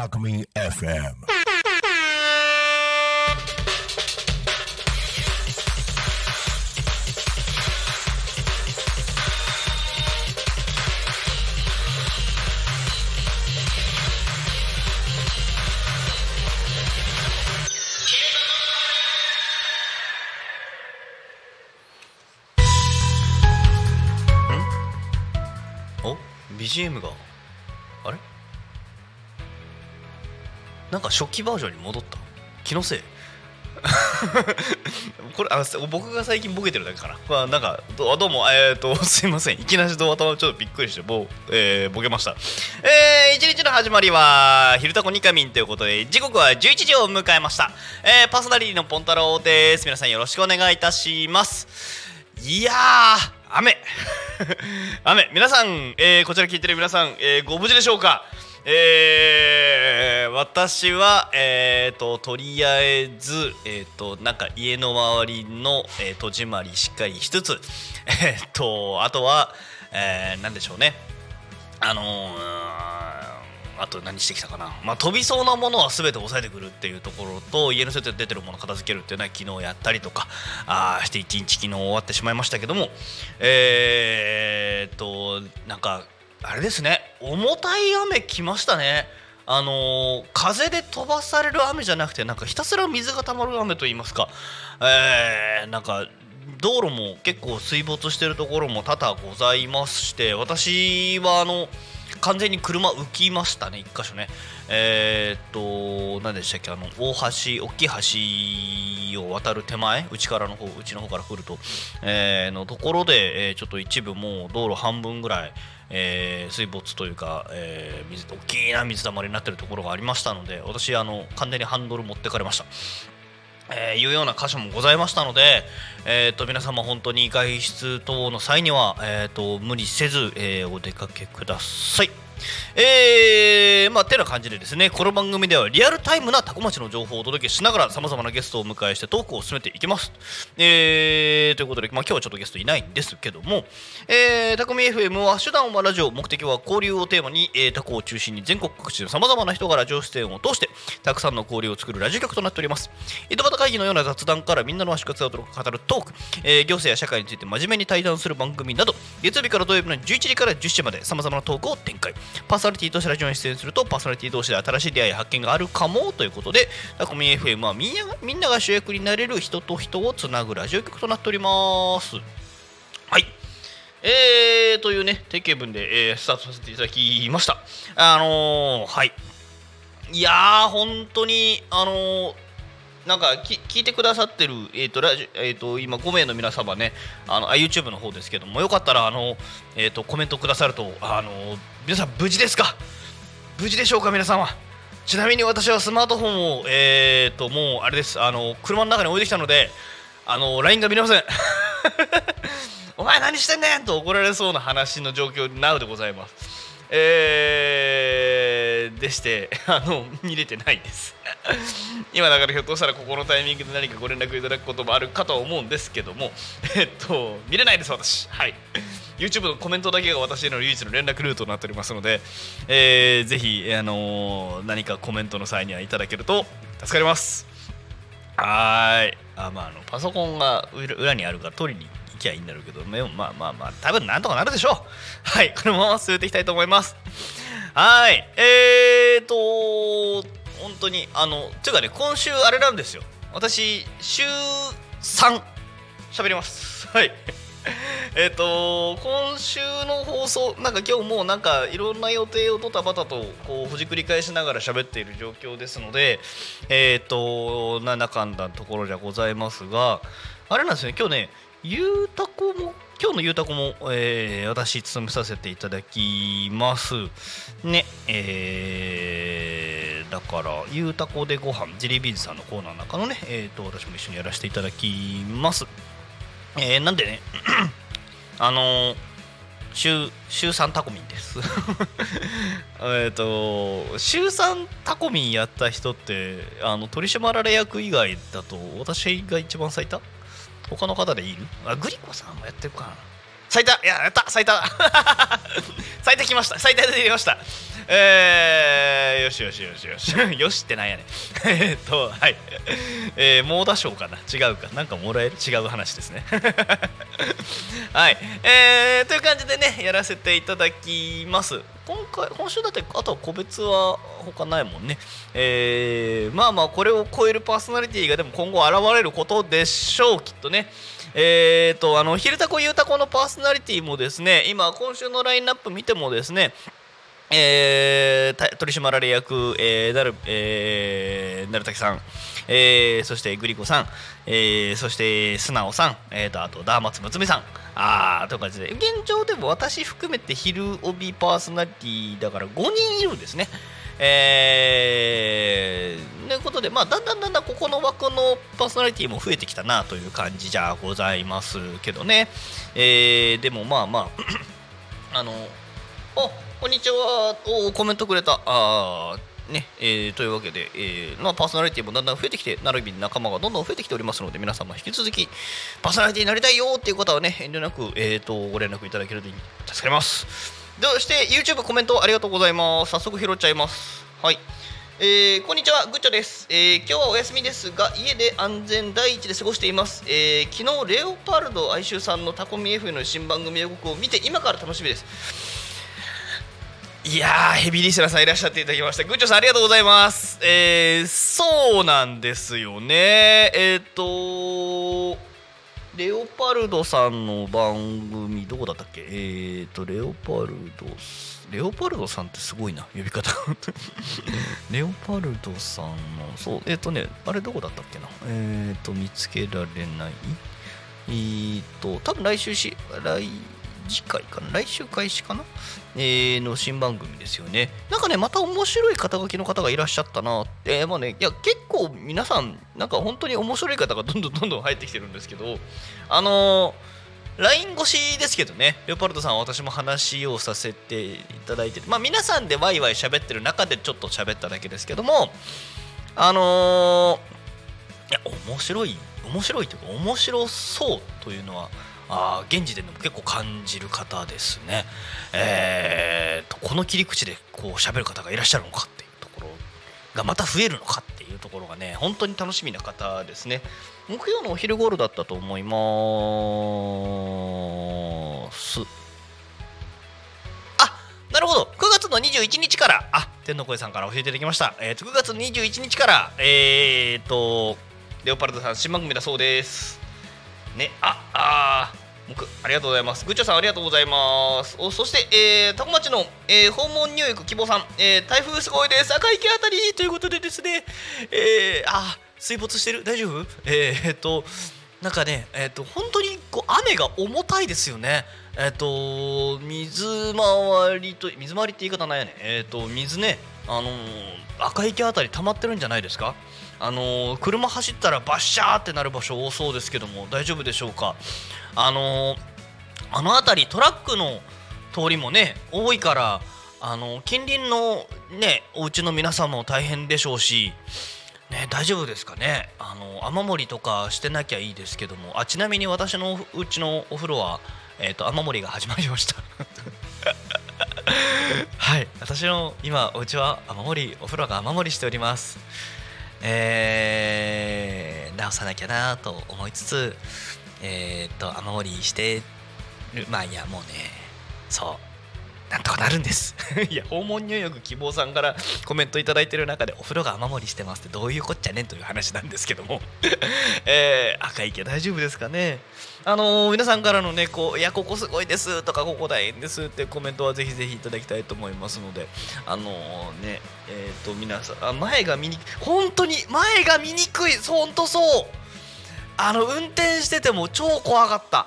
ャクミン FM BGM が。あれ？なんか初期バージョンに戻った？気のせい？これあ僕が最近ボケてるだけかな、まあ、なんかどうもえっ、と すいません。いきなりと頭ちょっとびっくりしてぼ、えーボケました。えー、一日の始まりは「昼タコニカミン」ということで時刻は11時を迎えました、えー、パーソナリティのポンタロウです。皆さんよろしくお願いいたします。いやー雨。雨。皆さん、えーこちら聞いてる皆さん、えーご無事でしょうか？えー私は、えー、ととりあえず、えー、となんか家の周りの、えー戸締まりしっかりしつつ、えー、とあとは、えー、なんでしょうね。あのーあと何してきたかな、まあ、飛びそうなものは全て抑えてくるっていうところと家の外で出てるもの片付けるっていうのは昨日やったりとかあして一日昨日終わってしまいましたけどもえー、っとなんかあれですね。重たい雨来ましたね。あのー風で飛ばされる雨じゃなくてなんかひたすら水が溜まる雨といいますか、えーなんか道路も結構水没してるところも多々ございまして私はあの完全に車浮きましたね一箇所ね。えーっと何でしたっけあの大橋大きい橋を渡る手前内からの方内の方から来ると、えーのところで、えーちょっと一部もう道路半分ぐらいえー水没というか、えー水大きな水たまりになってるところがありましたので私あの完全にハンドル持ってかれましたえーいうような箇所もございましたので、えー、と皆様本当に外出等の際には、えー、と無理せず、えーお出かけください。えー、まあてな感じでですねこの番組ではリアルタイムなタコ町の情報をお届けしながらさまざまなゲストをお迎えしてトークを進めていきます。えー、ということで、まあ、今日はちょっとゲストいないんですけども、えー、タコミ FM は手段はラジオ目的は交流をテーマに、えー、タコを中心に全国各地のさまざまな人がラジオ出演を通してたくさんの交流を作るラジオ局となっております。井戸端会議のような雑談からみんなの足活を語るトーク、えー行政や社会について真面目に対談する番組など月曜日から土曜日の11時から10時までさまざまなトークを展開パーソナリティとしてラジオに出演するとパーソナリティ同士で新しい出会い発見があるかもということでタコミ FM はみんながみんなが主役になれる人と人をつなぐラジオ局となっております。はい。えー、というね定型文で、えースタートさせていただきました。あのー、はい。いやー本当にあのーなんかき聞いてくださってる、えーとラジえー、と今5名の皆様ねあのあ YouTube の方ですけどもよかったらあの、えー、とコメントくださるとあの皆さん無事ですか？無事でしょうか皆さんはちなみに私はスマートフォンをえー、ともうあれですあの車の中に置いてきたのであの LINE が見れません。お前何してんねんと怒られそうな話の状況なうでございます。えー、でして あの見れてないです。今だからひょっとしたらここのタイミングで何かご連絡いただくこともあるかと思うんですけども えっと見れないです私。はい。YouTube のコメントだけが私への唯一の連絡ルートになっておりますので、えー、ぜひ、あのー何かコメントの際にはいただけると助かります。はい。あまああのパソコンが裏にあるから取りに行きゃいいんだろうけどでもまあまあまあ多分なんとかなるでしょう。はい。このまま進めていきたいと思います。はい。えーと本当にあのというかね今週あれなんですよ。私週3喋ります。はい。えっと今週の放送なんか今日もなんかいろんな予定をドタバタとこうほじくり返しながら喋っている状況ですのでえっとなんだかんだところじゃございますがあれなんですね今日ねゆうたこも今日のゆうたこも、えー、私務めさせていただきます。ねえー、だからゆうたこでご飯ジリービーズさんのコーナーの中のねえーと私も一緒にやらせていただきます。えー、なんでね あの週週3タコミンです。えっと週3タコミンやった人ってあの取締られ役以外だと私が一番最多？他の方でいるあグリコさんもやってるかな。最多いややった最多 最多来ました。最多で入れました。えー、よしよしよしよし。よしってなんやねん。えっとはい。えー、猛打賞かな。違うか。なんかもらえる？違う話ですね。はい。えー、という感じでねやらせていただきます。今回今週だってあとは個別は他ないもんね。えー、まあまあこれを超えるパーソナリティがでも今後現れることでしょう。きっとね。えーとあの「昼タコゆうたこ」のパーソナリティもですね今今週のラインナップ見てもですねえー、取締られ役、えー、なる、えー、なるたけさん、えー、そしてグリコさん、えー、そして素直さん、えーと、あとダーマツムツメさん、あーという感じで、現状でも私含めて昼帯パーソナリティだから5人いるんですね。えー、ということで、まあ、だんだんだんだんここの枠のパーソナリティも増えてきたなという感じじゃございますけどね。えー、でもまあまあ、あの、あこんにちは。おコメントくれた。あねえー、というわけで、えーまあ、パーソナリティもだんだん増えてきて、なる意味仲間がどんどん増えてきておりますので、皆様引き続き、パーソナリティになりたいよっていう方はね、遠慮なく、えーと、ご連絡いただけると助かります。そして、YouTube コメントありがとうございます。早速拾っちゃいます。はい。えー、こんにちは、グッチョです、えー、今日はお休みですが、家で安全第一で過ごしています。えー、昨日、レオパルド哀愁さんのタコミ F の新番組予告を見て、今から楽しみです。いやーヘビーリスナーさんいらっしゃっていただきましたグッチョさんありがとうございますえー、そうなんですよねえっ、ー、とレオパルドさんの番組どこだったっけ？えっ、ー、とレオパルドレオパルドさんってすごいな呼び方。レオパルドさんのそうえっ、ー、とねあれどこだったっけな？えっ、ー、と見つけられない。えっ、ー、と多分来週し来次回かな？来週開始かな、えー、の新番組ですよね。なんかねまた面白い肩書きの方がいらっしゃったなって。まあねいや結構皆さんなんか本当に面白い方がどんどんどんどん入ってきてるんですけどあのー、LINE 越しですけどね、レオパルトさんは私も話をさせていただいて、まあ、皆さんでワイワイ喋ってる中でちょっと喋っただけですけども、あのー、いや、面白い、面白いというか、面白そうというのは、あ現時点でも結構感じる方ですね。えーと、この切り口でこう喋る方がいらっしゃるのかっていうところがまた増えるのかっていうところがね本当に楽しみな方ですね。木曜のお昼頃だったと思います。あなるほど9月の21日からあ天の声さんから教えていただきました、えーと、9月の21日からえーとレオパルドさん新番組だそうですねああありがとうございます。グッチョさんありがとうございます。おそして、えー、タコ町の、えー、訪問入浴希望さん、えー、台風すごいです。赤池あたりということでですね、えー、あ水没してる大丈夫？えー、えー、っとなんかね、えー、っと本当にこう雨が重たいですよね。えっと水回りと水回りって言い方ないよね。えっと水ね、あの赤池あたり溜まってるんじゃないですか？あの車走ったらバッシャーってなる場所多そうですけども大丈夫でしょうか？あのあの辺りトラックの通りもね多いからあの近隣のねお家の皆さんも大変でしょうし、ね、大丈夫ですかね。あの雨漏りとかしてなきゃいいですけども。あちなみに私のうちのお風呂は、えーと、雨漏りが始まりました。はい。私の今お家は雨漏りお風呂が雨漏りしております。えー、直さなきゃなと思いつつえー、っと雨漏りしてるまあいやもうねそう。なんとかなるんです。いや訪問入浴希望さんから コメントいただいてる中でお風呂が雨漏りしてますってどういうこっちゃねんという話なんですけども。えー、赤池大丈夫ですかね。あのー、皆さんからのねこういやここすごいですとかここ大変ですってコメントはぜひぜひいただきたいと思いますので。あのー、ねえっ、と皆さんあ前が見に本当に前が見にくい本当そうあの運転してても超怖かった。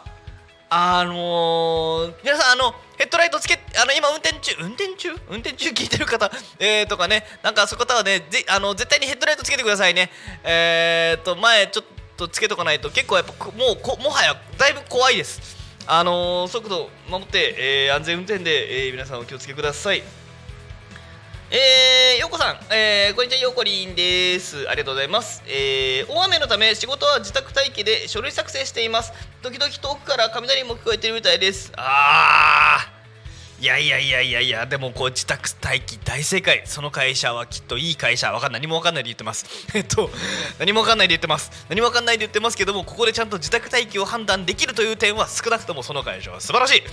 あのー、皆さんあのヘッドライトつけあの今運転中？運転中？運転中聞いてる方？えー、とかね。なんかそういう方はねぜあの絶対にヘッドライトつけてくださいね。えーと前ちょっとつけとかないと結構やっぱもうこもはやだいぶ怖いです。あのー、速度守って、えー、安全運転で、えー、皆さんお気をつけください。えー、ようこさん、えー、こんにちは、ようこりんです。ありがとうございます。えー、大雨のため仕事は自宅待機で書類作成しています。時々遠くから雷も聞こえてるみたいです。あー。いやいやいやいやいや、でもこう自宅待機大正解。その会社はきっといい会社。わかん。何もわかんないで言ってます。えっと、何もわかんないで言ってます。何もわかんないで言ってますけども、ここでちゃんと自宅待機を判断できるという点は少なくともその会社は素晴らしい。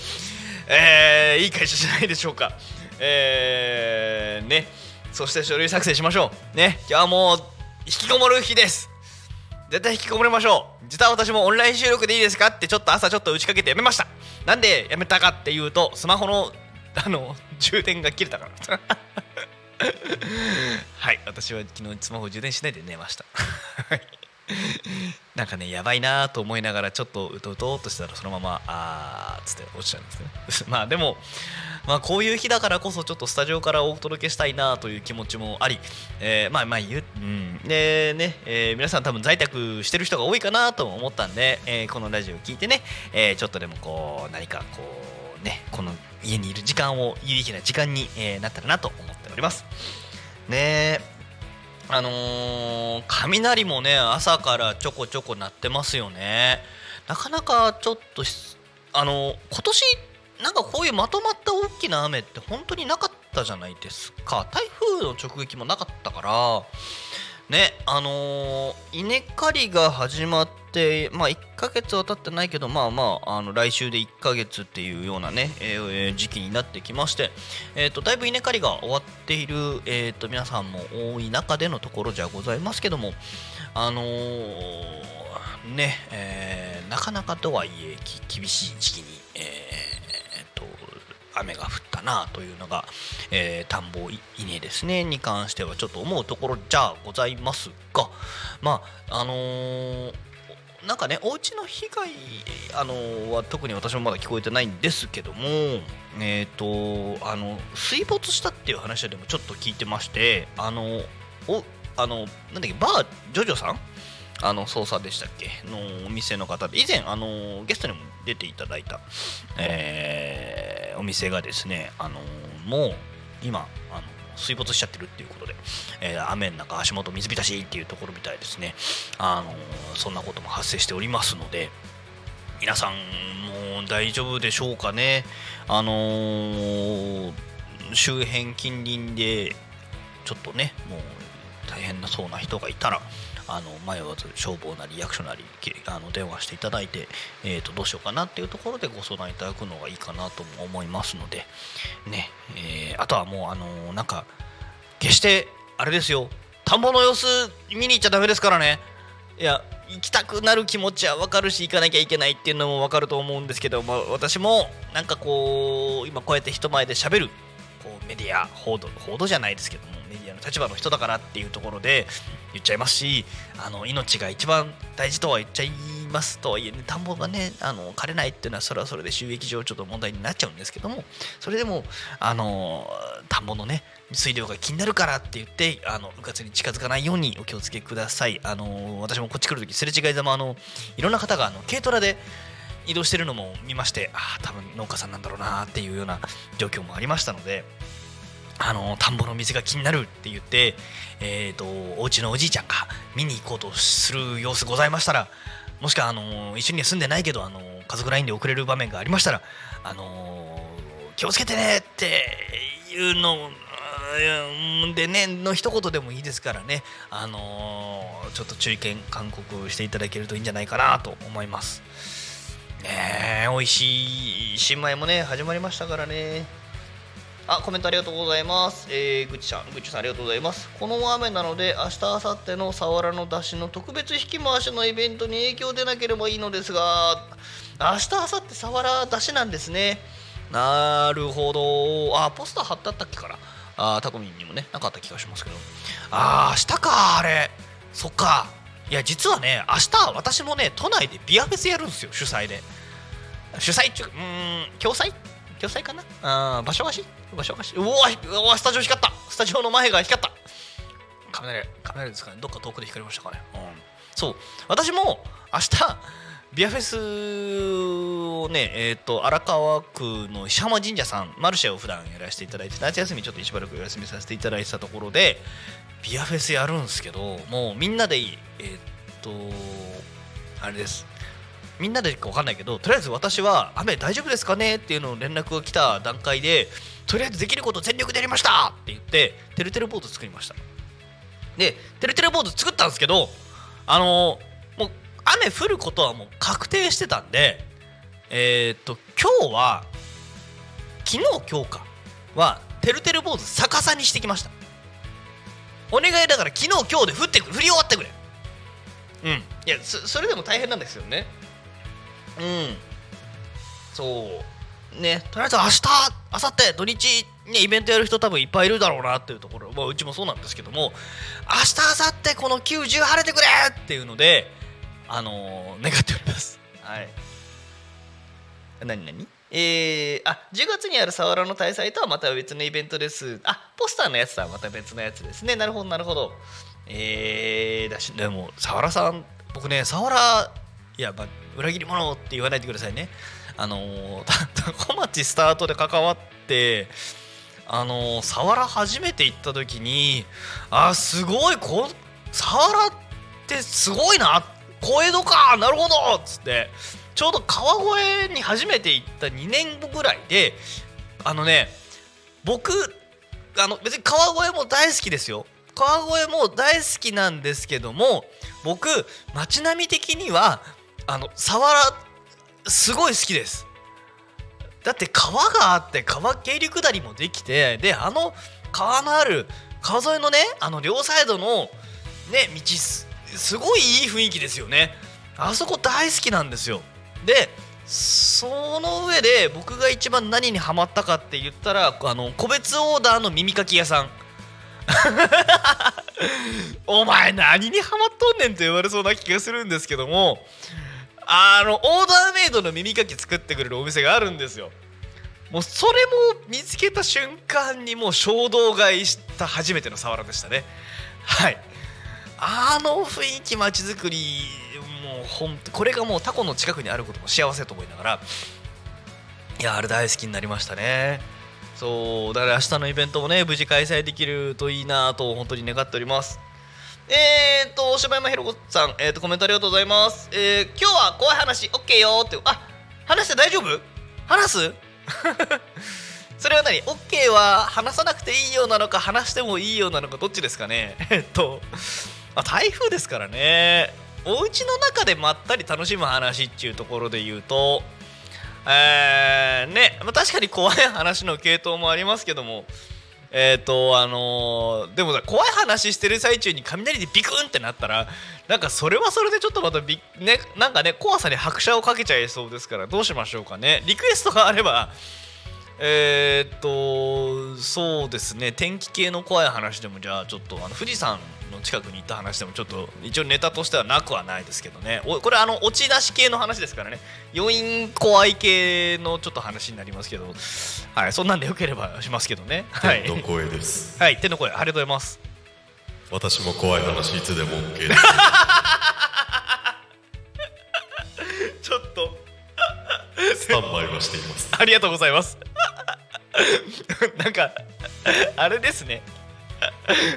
えー、いい会社じゃないでしょうか。えー、ね。そして書類作成しましょう。ね。今日はもう引きこもる日です。絶対引きこもりましょう。実は私もオンライン収録でいいですか？ってちょっと朝ちょっと打ちかけてやめました。なんでやめたかっていうとスマホのあの充電が切れたから。はい。私は昨日スマホ充電しないで寝ました。なんかねやばいなと思いながらちょっとうとうとっとしたらそのままあーっつって落ちちゃうんですね。まあでもまあこういう日だからこそちょっとスタジオからお届けしたいなという気持ちもあり、えー、まあまあ言う、うん、でね、えー、皆さん多分在宅してる人が多いかなと思ったんで、えー、このラジオを聞いてね、え、ちょっとでもこう何かこうねこの家にいる時間を有意義な時間に、え、なったらなと思っております。ねえあのー、雷もね朝からちょこちょこ鳴ってますよね。なかなかちょっとあの今年なんかこういうまとまった大きな雨って本当になかったじゃないですか。台風の直撃もなかったから。ねあのー、稲刈りが始まってまあ1ヶ月は経ってないけどまあまああの来週で1ヶ月っていうようなね、えー、時期になってきまして、えーと、だいぶ稲刈りが終わっている、えーと、皆さんも多い中でのところじゃございますけどもあのー、ね、えー、なかなかとはいえ厳しい時期に、えーと雨が降ったなというのが、えー、田んぼ稲ですね。に関してはちょっと思うところじゃございますがまああのーなんかねお家の被害あのは特に私もまだ聞こえてないんですけどもえっ、ー、とあの水没したっていう話はでもちょっと聞いてましてあのおあのなんだっけバージョジョさんあの捜査でしたっけ？のお店の方で。以前あのゲストにも出ていただいた、えー、お店がですねあのもう今あの水没しちゃってるっていうことで、えー、雨の中足元水浸しっていうところみたいですね。あのそんなことも発生しておりますので皆さんもう大丈夫でしょうかね？あのー、周辺近隣でちょっとねもう大変なそうな人がいたらあの迷わず消防なり役所なりあの電話していただいて、えー、とどうしようかなっていうところでご相談いただくのがいいかなと思いますので、ねえー、あとはもうあのなんか決してあれですよ。田んぼの様子見に行っちゃだめですからね。いや行きたくなる気持ちは分かるし行かなきゃいけないっていうのも分かると思うんですけど、まあ、私もなんかこう今こうやって人前でしゃべるこうメディア報道報道じゃないですけどもメディアの立場の人だからっていうところで言っちゃいますしあの命が一番大事とは言っちゃいますとはいえ、ね、田んぼがねあの枯れないっていうのはそれはそれで収益上ちょっと問題になっちゃうんですけどもそれでもあの田んぼのね水量が気になるからって言ってあのうかつに近づかないようにお気をつけください。あの私もこっち来る時すれ違いざまあのいろんな方があの軽トラで移動してるのも見ましてああ多分農家さんなんだろうなっていうような状況もありましたのであの田んぼの水が気になるって言って、えーと、お家のおじいちゃんが見に行こうとする様子ございましたらもしくはあの一緒には住んでないけどあの家族 LINE で送れる場面がありましたらあの気をつけてねっていうのでねの一言でもいいですからねあのちょっと注意見勧告していただけるといいんじゃないかなと思います。ねえ美味しい新米もね始まりましたからね。あ、コメントありがとうございます。えー、ぐちさん、ぐちさんありがとうございます。この雨なので、明日、明後日のサワラの出汁の特別引き回しのイベントに影響出なければいいのですが、明日、明後日サワラ出汁なんですね。なるほど。あ、ポスター貼ってあったっけかな。あ、タコミンにもね、なかった気がしますけど。あ、明日か、あれ。そっか。いや実はね明日私もね都内でビアフェスやるんですよ主催で主催中うーん共催共催かなあ場所貸し？場所貸し？うわうわスタジオ光った。スタジオの前が光った。雷雷ですかね。どっか遠くで光りましたかね、うん、そう。私も明日ビアフェスをねえっ、と荒川区の石浜神社さんマルシェを普段やらせていただいて夏休みちょっとしばらくお休みさせていただいてたところでビアフェスやるんですけどもうみんなでいい。えーっとあれです。みんなでか分かんないけどとりあえず私は雨大丈夫ですかね？っていうのを連絡が来た段階でとりあえずできること全力でやりました！って言っててるてるボード作りました。でてるてるボード作ったんですけどあのもう雨降ることはもう確定してたんでえーっと今日は昨日今日かはてるてる坊主逆さにしてきました。お願いだから昨日今日で降ってくる。降り終わってくれ。うん。いやそれでも大変なんですよね。うん。そう。ね。とりあえず明日明後日土日ねイベントやる人多分いっぱいいるだろうなっていうところ、まあ、うちもそうなんですけども。明日明後日この90晴れてくれっていうのであのー願っております。はい。何何？えー、あ10月にあるサワラの大祭とはまた別のイベントです。あポスターのやつとはまた別のやつですね。なるほどなるほど。えー、だしでもサワラさん僕ねサワラいや、裏切り者って言わないでくださいね。あのー、た小町スタートで関わってあのー、サワラ初めて行った時にあすごいこサワラってすごいな小江戸かなるほどっつってちょうど川越に初めて行った2年後ぐらいであのね僕あの別に川越も大好きですよ。川越も大好きなんですけども僕街並み的にはあのサワラすごい好きです。だって川があって川渓流下りもできてであの川のある川沿いのねあの両サイドのね道すごいいい雰囲気ですよね。あそこ大好きなんですよ。でその上で僕が一番何にハマったかって言ったらあの個別オーダーの耳かき屋さん。お前何にハマっとんねんと言われそうな気がするんですけども。あのオーダーメイドの耳かき作ってくれるお店があるんですよ。もうそれも見つけた瞬間にもう衝動買いした初めてのサワラでしたね。はい。あの雰囲気街づくりもうほんとこれがもうタコの近くにあることも幸せと思いながら。いやあれ大好きになりましたね。そうだから明日のイベントもね無事開催できるといいなと本当に願っております。えーと柴山ひろ子さん、えー、とコメントありがとうございます、えー今日は怖い話 OK よってあ話して大丈夫？話す？それは何 ?OK は話さなくていいようなのか話してもいいようなのかどっちですかね？えっと、まあ、台風ですからね。お家の中でまったり楽しむ話っていうところで言うとえー、ね、まあ、確かに怖い話の系統もありますけどもえっ、とあのーでもさ怖い話してる最中に雷でビクンってなったらなんかそれはそれでちょっとまたビねなんかね怖さに拍車をかけちゃいそうですからどうしましょうかね。リクエストがあればえーっとそうですね。天気系の怖い話でもじゃあちょっとあの富士山の近くに行った話でもちょっと一応ネタとしてはなくはないですけどね。おこれあの落ち出し系の話ですからね。余韻怖い系のちょっと話になりますけど。はいそんなんでよければしますけどね。はい。天の声です。はい。天の声ありがとうございます。私も怖い話いつでも OK です。ちょっと。スタンバイはしています。ありがとうございます。なんかあれですね。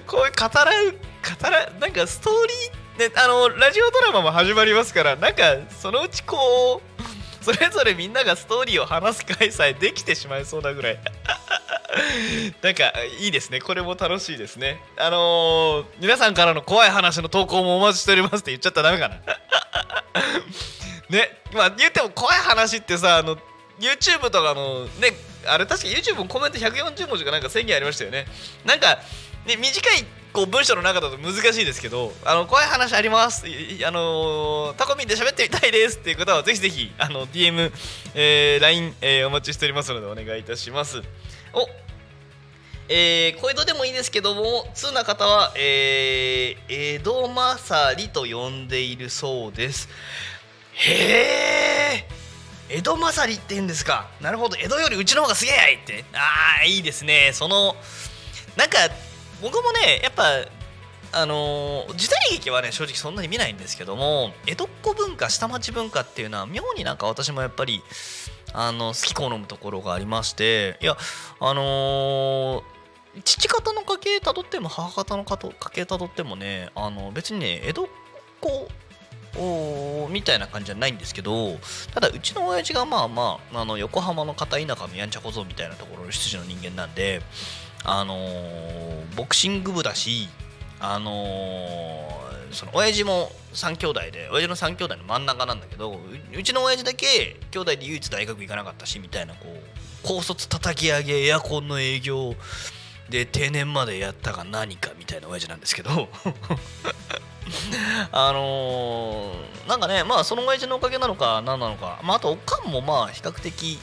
こういう語らう語らなんかストーリーねあのラジオドラマも始まりますからなんかそのうちこうそれぞれみんながストーリーを話す回さえできてしまいそうなぐらい。なんかいいですね。これも楽しいですね。あのー皆さんからの怖い話の投稿もお待ちしておりますって言っちゃったらダメかな。ね。まあ言っても怖い話ってさあの YouTube とかのねあれ確か YouTube もコメント140文字かなんか宣言ありましたよね。なんか、ね、短いこう文章の中だと難しいですけどあの怖い話あります。あのタコミンで喋ってみたいですっていう方はぜひぜひあの DM、えー LINE、えーお待ちしておりますのでお願いいたします。おえー、小江戸でもいいですけども通な方は、えー、江戸勝りと呼んでいるそうです。へえ江戸勝りって言うんですか。なるほど江戸よりうちの方がすげえって。ああいいですね。そのなんか僕もねやっぱあの時代劇はね正直そんなに見ないんですけども江戸っ子文化下町文化っていうのは妙になんか私もやっぱりあの好き好むところがありましていやあのー父方の家系たどっても母方の家系たどってもねあの別にね江戸っ子みたいな感じじゃないんですけどただうちの親父がまあまああの横浜の片田舎のやんちゃ小僧みたいなところの出身の人間なんであのーボクシング部だしあのーその親父も3兄弟で親父の3兄弟の真ん中なんだけどうちの親父だけ兄弟で唯一大学行かなかったしみたいなこう高卒叩き上げエアコンの営業で定年までやったか何かみたいな親父なんですけど。あのーなんかねまあその親父のおかげなのか何なのか、まあ、あとおかんもまあ比較的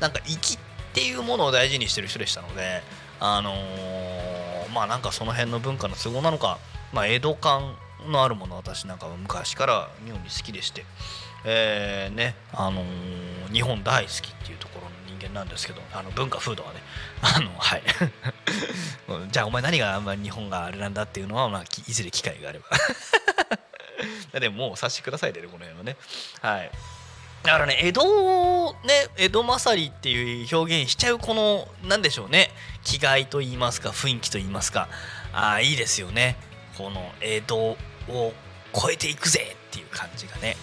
なんか粋っていうものを大事にしてる人でしたのであのーまあなんかその辺の文化の都合なのか、まあ、江戸感のあるもの私なんかは昔から妙に好きでして、えーねあのー日本大好きっていうところの人間なんですけどあの文化風土はね あのはい。じゃあお前何があんまり日本があれなんだっていうのは、まあ、いずれ機会があれば。でももうお察しくださいでねこの辺はね。はい。だからね江戸をね江戸勝りっていう表現しちゃうこのなんでしょうね気概と言いますか雰囲気と言いますかああいいですよね。この江戸を超えていくぜっていう感じがね。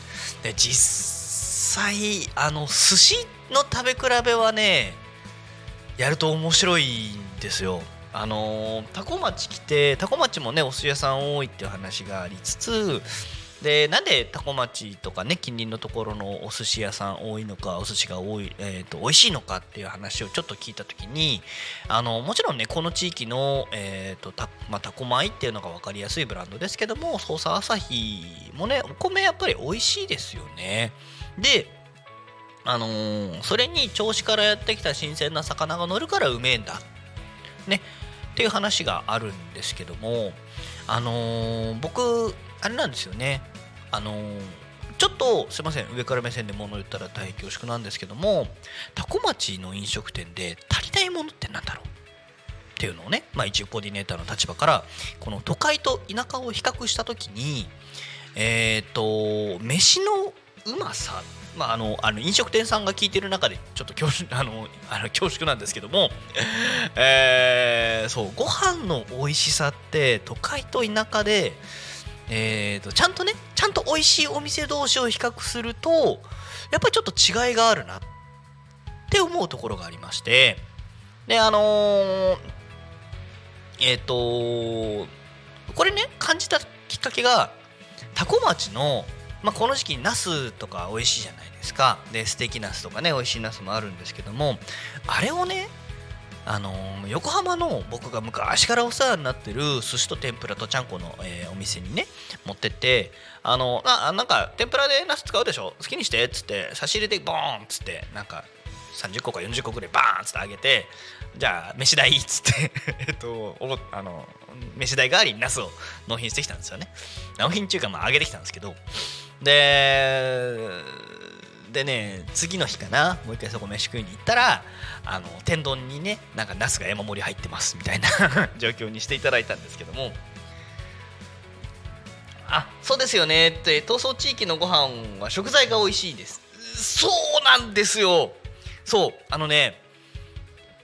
で実際あの寿司の食べ比べはねやると面白いんですよ。あのタコ町来てタコ町もねお寿司屋さん多いっていう話がありつつでなんでタコ町とかね近隣のところのお寿司屋さん多いのかお寿司が多い、えー、と美味しいのかっていう話をちょっと聞いた時にあのもちろんねこの地域の、えーとたまあ、タコ米っていうのが分かりやすいブランドですけども捜査朝日もねお米やっぱり美味しいですよね。であのーそれに銚子からやってきた新鮮な魚が乗るからうめえんだ。ね。っていう話があるんですけどもあのー僕あれなんですよね。あのーちょっとすいません上から目線で物言ったら大変恐縮なんですけども多古町の飲食店で足りないものってなんだろう？っていうのをね、まあ、一応コーディネーターの立場からこの都会と田舎を比較した時にえっ、と飯のうまさまあ、あのあの飲食店さんが聞いてる中でちょっと恐縮 あのあの恐縮なんですけども、えーそうご飯の美味しさって都会と田舎で、えー、とちゃんとねちゃんと美味しいお店同士を比較するとやっぱりちょっと違いがあるなって思うところがありまして。であのーえっ、とこれね感じたきっかけが多古町のまあ、この時期ナスとか美味しいじゃないですか。でステーキナスとかね美味しいナスもあるんですけどもあれをねあの横浜の僕が昔からお世話になってる寿司と天ぷらとちゃんこの、えーお店にね持ってってあのあなんか天ぷらでナス使うでしょ？好きにしてっつって差し入れでボーンっつってなんか30個か40個ぐらいバーンっつってあげてじゃあ飯代っつって えっとおあの飯代代わりにナスを納品してきたんですよね。納品中かまああげてきたんですけど。ででね次の日かなもう一回そこ飯食いに行ったらあの天丼にねなんかナスが山盛り入ってますみたいな 状況にしていただいたんですけども。あそうですよね。って闘争地域のご飯は食材が美味しいです。そうなんですよ。そうあのね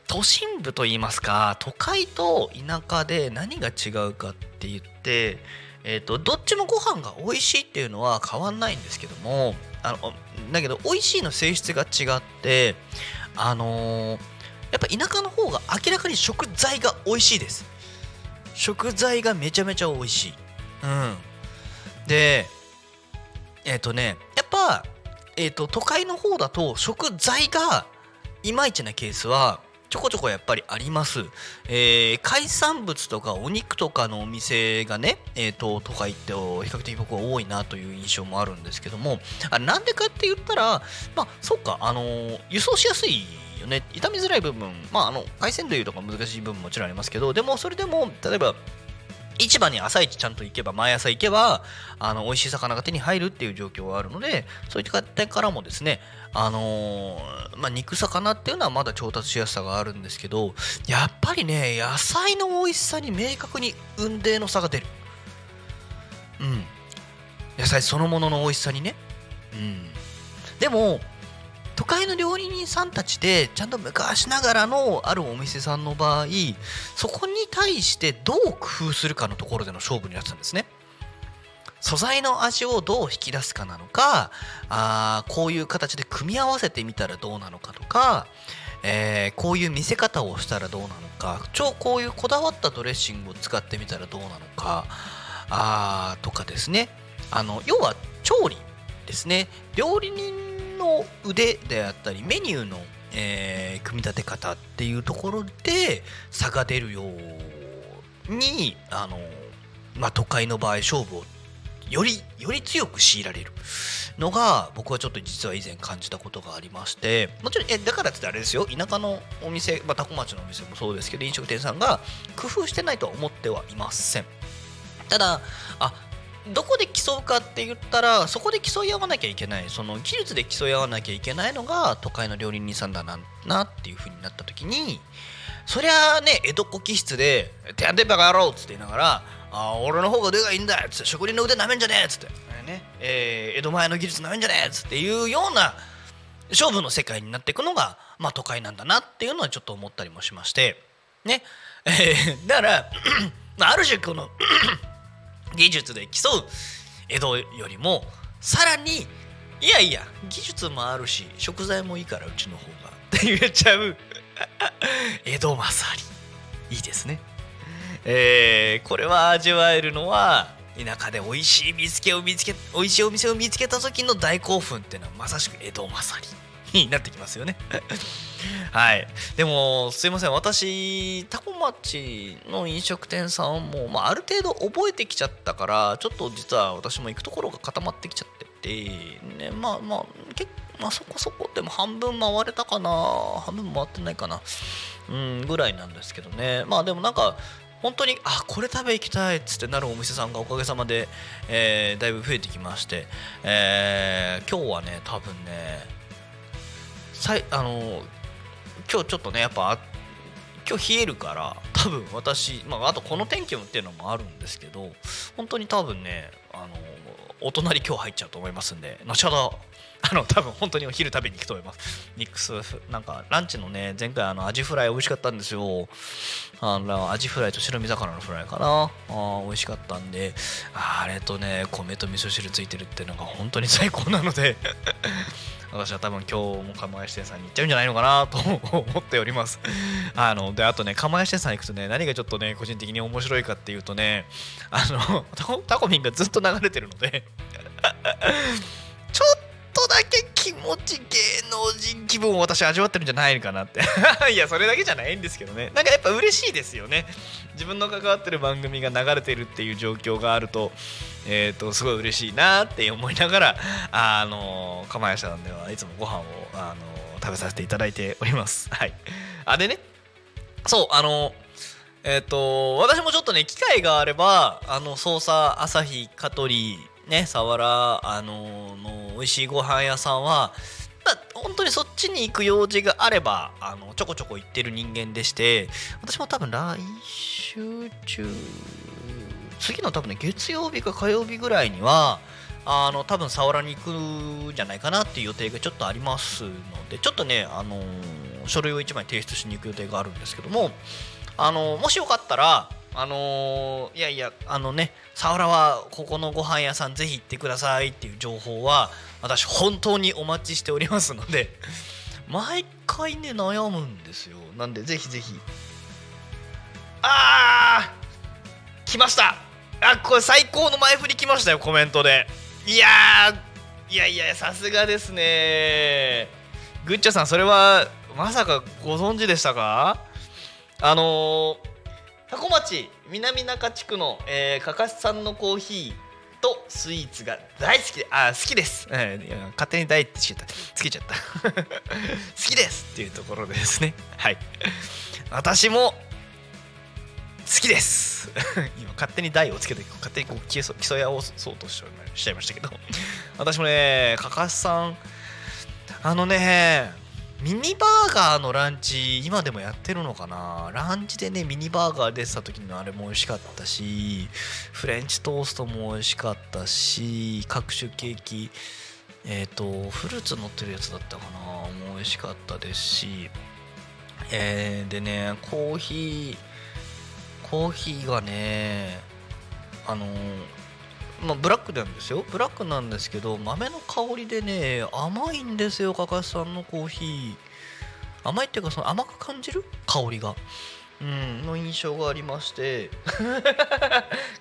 都心部といいますか都会と田舎で何が違うかって言って、えー、とどっちもご飯が美味しいっていうのは変わんないんですけどもあのだけど美味しいの性質が違ってあのーやっぱ田舎の方が明らかに食材が美味しいです。食材がめちゃめちゃ美味しい。うん。でえっ、とねやっぱ、えー、と都会の方だと食材がいまいちなケースはちょこちょこやっぱりあります、えー海産物とかお肉とかのお店がね、えー、とと都会って比較的僕は多いなという印象もあるんですけどもあなんでかって言ったらまあそうかあのー輸送しやすいよね。傷みづらい部分まああの海鮮類とか難しい部分ももちろんありますけどでもそれでも例えば市場に朝一ちゃんと行けば毎朝行けばあの美味しい魚が手に入るっていう状況があるのでそういった点からもですねあのーまあ、肉魚っていうのはまだ調達しやすさがあるんですけどやっぱりね野菜の美味しさに明確に雲泥の差が出る。うん。野菜そのものの美味しさにね。うん。でも都会の料理人さんたちでちゃんと昔ながらのあるお店さんの場合そこに対してどう工夫するかのところでの勝負になってたんですね。素材の味をどう引き出すかなのかあこういう形で組み合わせてみたらどうなのかとか、えーこういう見せ方をしたらどうなのか超こういうこだわったドレッシングを使ってみたらどうなのかあーとかですね。あの要は調理ですね。料理人の腕であったりメニューの、えー組み立て方っていうところで差が出るようにあの、まあ、都会の場合勝負をよりより強く強いられるのが僕はちょっと実は以前感じたことがありましてもちろんえだからってあれですよ。田舎のお店、まあ、多古町のお店もそうですけど飲食店さんが工夫してないとは思ってはいません。ただあどこで競うかって言ったらそこで競い合わなきゃいけない。その技術で競い合わなきゃいけないのが都会の料理人さんだななっていう風になった時にそりゃあね江戸っ子気質で「手当てんばか野郎」っつって言いながら「あ俺の方が腕がいいんだ」っつって「職人の腕なめんじゃねえ」っつって、ねえー江戸前の技術なめんじゃねえっつっていうような勝負の世界になっていくのが、まあ、都会なんだなっていうのはちょっと思ったりもしまして。ね、えーだから ある種この 技術で競う江戸よりもさらにいやいや技術もあるし食材もいいからうちの方が って言っちゃう。江戸勝り。いいですね。えーこれは味わえるのは田舎で美味しい見つけを見つけ美味しいお店を見つけた時の大興奮っていうのはまさしく江戸勝りになってきますよね。はい。でもすいません。私タコ町の飲食店さんも、まあ、ある程度覚えてきちゃったからちょっと実は私も行くところが固まってきちゃってて、ね、まあまあ結構まあそこそこでも半分回れたかな半分回ってないかなうんぐらいなんですけどね。まあでもなんか本当にあこれ食べ行きたいっつってなるお店さんがおかげさまで、えーだいぶ増えてきまして、えー今日はね多分ねさいあの今日ちょっとねやっぱ今日冷えるから多分私、まあ、あとこの天気もっていうのもあるんですけど本当に多分ねあのお隣今日入っちゃうと思いますんで後ほどあの多分本当にお昼食べに行くと思います。ミックスなんかランチのね前回あのアジフライ美味しかったんですよ。あのアジフライと白身魚のフライかな。あー美味しかったんでああれとね米と味噌汁ついてるっていうのが本当に最高なので。私は多分今日も釜石店さんに行っちゃうんじゃないのかな と思っております。あのであとね釜石店さん行くとね何がちょっとね個人的に面白いかっていうとねあのタコミンがずっと流れてるので ちょっと持ち芸能人気分を私味わってるんじゃないかなって。いやそれだけじゃないんですけどね。なんかやっぱ嬉しいですよね。自分の関わってる番組が流れてるっていう状況があるとえー、とすごい嬉しいなって思いながらあの釜屋さんではいつもご飯をあの食べさせていただいております。はい。あでね。そうあのえっ、と私もちょっとね機会があればあの捜査朝日香取ね佐原あのの美味しいご飯屋さんはまあ本当にそっちに行く用事があればあのちょこちょこ行ってる人間でして私も多分来週中次の多分ね月曜日か火曜日ぐらいにはあの多分佐原に行くんじゃないかなっていう予定がちょっとありますのでちょっとねあの書類を1枚提出しに行く予定があるんですけどもあのもしよかったらあのいやいやあのね佐原はここのご飯屋さんぜひ行ってくださいっていう情報は私本当にお待ちしておりますので 毎回ね悩むんですよ。なんでぜひぜひ。あー来ました。あこれ最高の前振り来ましたよコメントで。いやいやいやさすがですね。グッチョさんそれはまさかご存知でしたか？あのー、多古町南中地区の、えー、かかしさんのコーヒーとスイーツが大好きであ好きです、えー勝手に大ってつけちゃった。好きですっていうところですね。はい。私も好きです。今勝手に大をつけて勝手にこう競競い合わそうとしちゃいましたけど。私もねかかしさんあのねミニバーガーのランチ今でもやってるのかな？ランチでねミニバーガー出てた時のあれも美味しかったしフレンチトーストも美味しかったし各種ケーキえっ、とフルーツ乗ってるやつだったかな？もう美味しかったですしえーでねコーヒーコーヒーがねあのまあ、ブラックなんですよ。ブラックなんですけど豆の香りでね甘いんですよかかしさんのコーヒー。甘いっていうかその甘く感じる？香りが。うんの印象がありまして。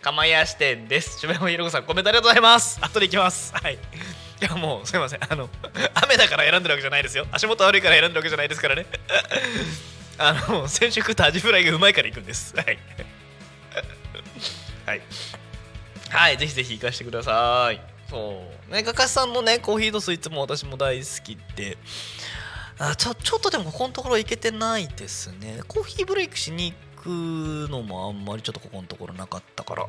釜屋支店です。しめもひろこさんコメントありがとうございます。後で行きます。はい。いやもうすいません。あの 雨だから選んでるわけじゃないですよ。足元悪いから選んでるわけじゃないですからね。あの先週食ったアジフライがうまいから行くんです。はい。はい。はい、ぜひぜひ行かせてください。そう。ね、かかしさんのね、コーヒーとスイーツも私も大好きで、あちょちょっとでもここのところ行けてないですね。コーヒーブレイクしに行くのもあんまりちょっとここのところなかったから。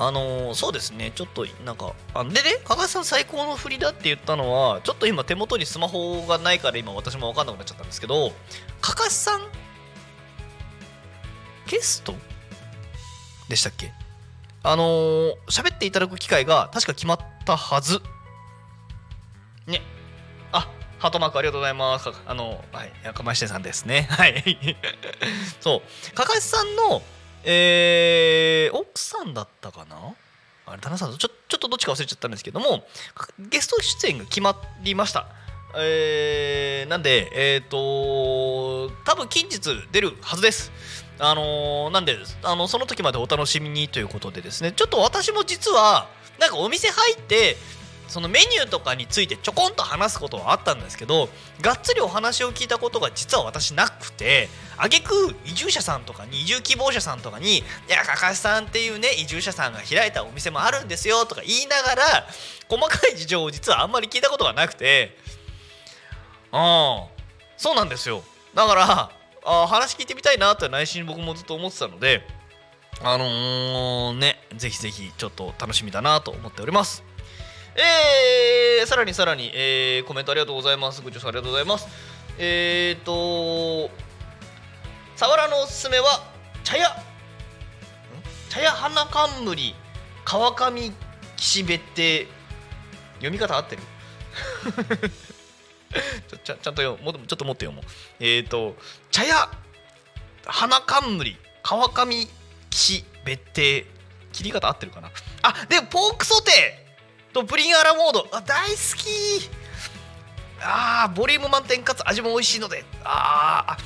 あのーそうですね、ちょっとなんか、あでね、かかしさん最高の振りだって言ったのは、ちょっと今手元にスマホがないから今私も分かんなくなっちゃったんですけど、かかしさん、ゲスト？でしたっけ？あのー喋っていただく機会が確か決まったはず。ね。あ、ハートマークありがとうございます。あの、はい、かましてさんですね。はい。そう。かかしさんの、えー、奥さんだったかな？あれ、旦那さんちょ、ちょっとどっちか忘れちゃったんですけども、ゲスト出演が決まりました。えー、なんで、えっ、と多分近日出るはずです。あのーなんであのその時までお楽しみにということでですね。ちょっと私も実はなんかお店入ってそのメニューとかについてちょこんと話すことはあったんですけどがっつりお話を聞いたことが実は私なくて挙句移住者さんとかに移住希望者さんとかに「いやかかしさんっていうね移住者さんが開いたお店もあるんですよ」とか言いながら細かい事情を実はあんまり聞いたことがなくて。ああそうなんですよ。だからあ話聞いてみたいなって内心僕もずっと思ってたのであのーねぜひぜひちょっと楽しみだなと思っております。えー、さらにさらに、えーコメントありがとうございます。ご視聴ありがとうございます。えーとサワラのおすすめは茶屋。茶屋花冠。川上岸辺って読み方合ってる？ちゃちゃんと読もちょっと持って読もう。えっ、ー、と茶屋花冠川上岸別邸。切り方合ってるかな？あでもポークソテーとプリンアラモード。あ大好き。あーボリューム満点かつ味も美味しいので。ああ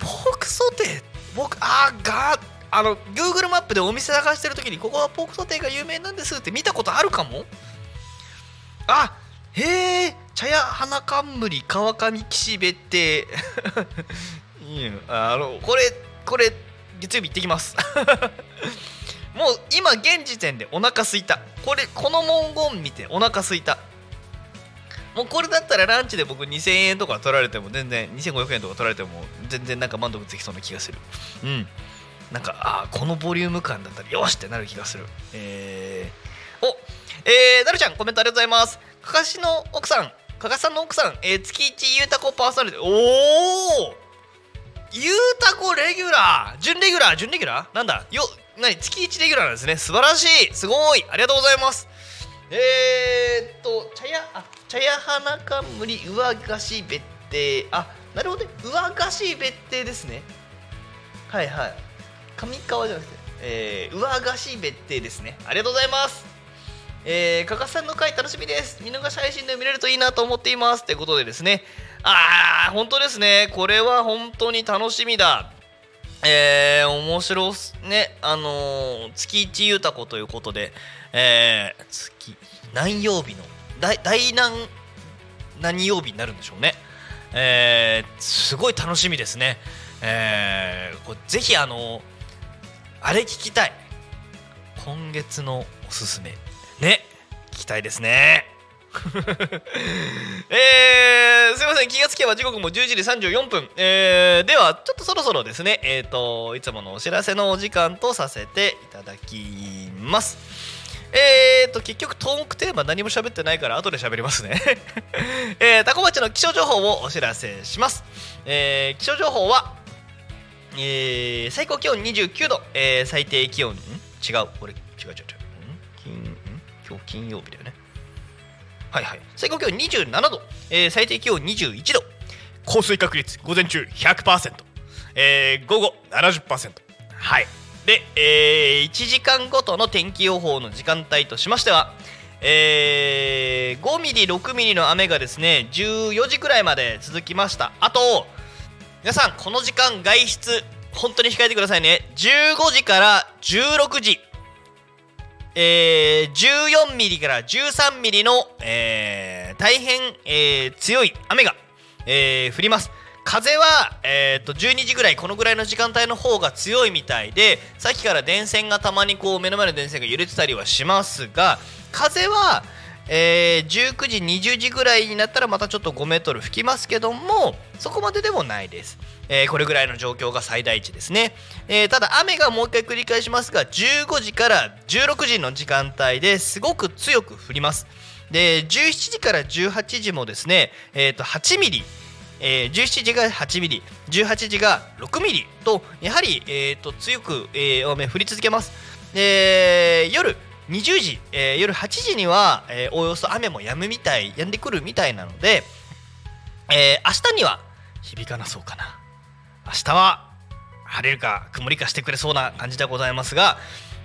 ポークソテー。僕あーがあの Google マップでお店探してる時にここはポークソテーが有名なんですって見たことあるかも？あへえ茶屋花冠川上岸辺って。い いあのこれこれ月曜日行ってきます。もう今現時点でお腹すいた。これこの文言見てお腹すいた。もうこれだったらランチで僕2000円とか取られても全然2500円とか取られても全然なんか満足できそうな気がする。うん。なんかあーこのボリューム感だったらよしってなる気がする。えー、おえー、なるちゃんコメントありがとうございます。かかしの奥さん。かかしさんの奥さん、えー、月一ゆうたこパーソナリティおおゆうたこレギュラー準レギュラー準レギュラー？なんだ？よ何？月1レギュラーなんですね。素晴らしい！すごい！ありがとうございます。えー、っと茶屋あ茶屋花冠上菓子別邸。あなるほどね。上菓子別邸ですね。はいはい。上川じゃなくて、えー、上菓子別邸ですね。ありがとうございます。えー、かかさんの回楽しみです。見逃し配信で見れるといいなと思っています。ということでですね。あー本当ですね。これは本当に楽しみだ。えー、面白ね。あのー月一ゆうたこということで。えー、月何曜日の？大大何何曜日になるんでしょうね。えーすごい楽しみですね、えーこうぜひあのあれ聞きたい。今月のおすすめ。ね。聞きたいですね。えー、すいません。気がつけば時刻も11時34分、えーではちょっとそろそろですね。えっ、といつものお知らせのお時間とさせていただきます。えーと結局トークテーマ何も喋ってないから後で喋りますね。えー、タコ町の気象情報をお知らせします、えー気象情報はえー最高気温29度、えー最低気温違う。これ違う違う違う。金曜日だよね。はいはい。最高気温27度、えー最低気温21度。降水確率午前中100%、えー午後70%はい。で、えー1時間ごとの天気予報の時間帯としましてはえー5ミリ6ミリの雨がですね14時くらいまで続きました。あと皆さんこの時間外出本当に控えてくださいね。15時から16時。えー14ミリから13ミリの、えー大変、えー強い雨が、えー降ります。風は、えー、と12時ぐらいこのぐらいの時間帯の方が強いみたいでさっきから電線がたまにこう目の前の電線が揺れてたりはしますが風は、えー19時20時ぐらいになったらまたちょっと5メートル吹きますけどもそこまででもないです、えーこれぐらいの状況が最大値ですね、えーただ雨がもう一回繰り返しますが15時から16時の時間帯ですごく強く降ります。で17時から18時もですね、えー、と8ミリえー17時が8ミリ18時が6ミリとやはり、えー、と強く、えー雨降り続けます。で夜20時、えー夜8時には、えーおおよそ雨も止むみたい止んでくるみたいなので、えー明日には響かなそうかな。明日は晴れるか曇りかしてくれそうな感じでございますが